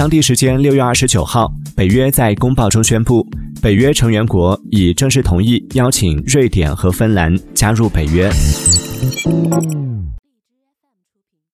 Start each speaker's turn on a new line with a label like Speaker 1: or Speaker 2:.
Speaker 1: 当地时间六月二十九号北约在公报中宣布北约成员国已正式同意邀请瑞典和芬兰加入北约。